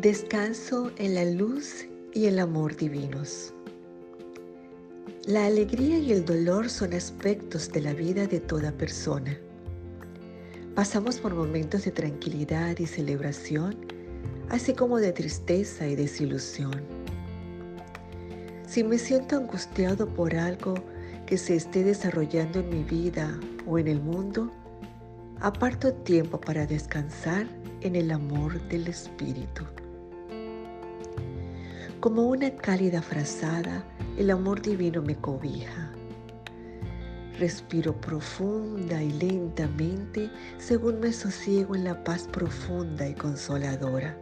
Descanso en la luz y el amor divinos. La alegría y el dolor son aspectos de la vida de toda persona. Pasamos por momentos de tranquilidad y celebración, así como de tristeza y desilusión. Si me siento angustiado por algo que se esté desarrollando en mi vida o en el mundo, aparto tiempo para descansar en el amor del Espíritu. Como una cálida frazada, el amor divino me cobija. Respiro profunda y lentamente según me sosiego en la paz profunda y consoladora.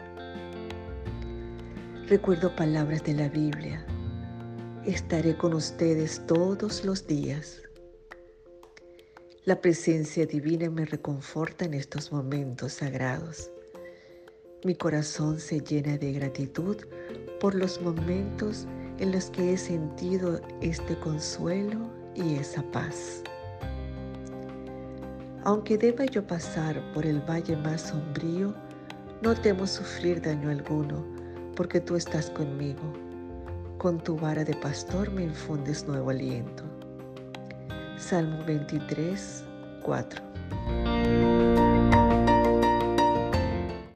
Recuerdo palabras de la Biblia. Estaré con ustedes todos los días. La presencia divina me reconforta en estos momentos sagrados. Mi corazón se llena de gratitud por los momentos en los que he sentido este consuelo y esa paz. Aunque deba yo pasar por el valle más sombrío, no temo sufrir daño alguno, porque tú estás conmigo. Con tu vara de pastor me infundes nuevo aliento. Salmo 23, 4.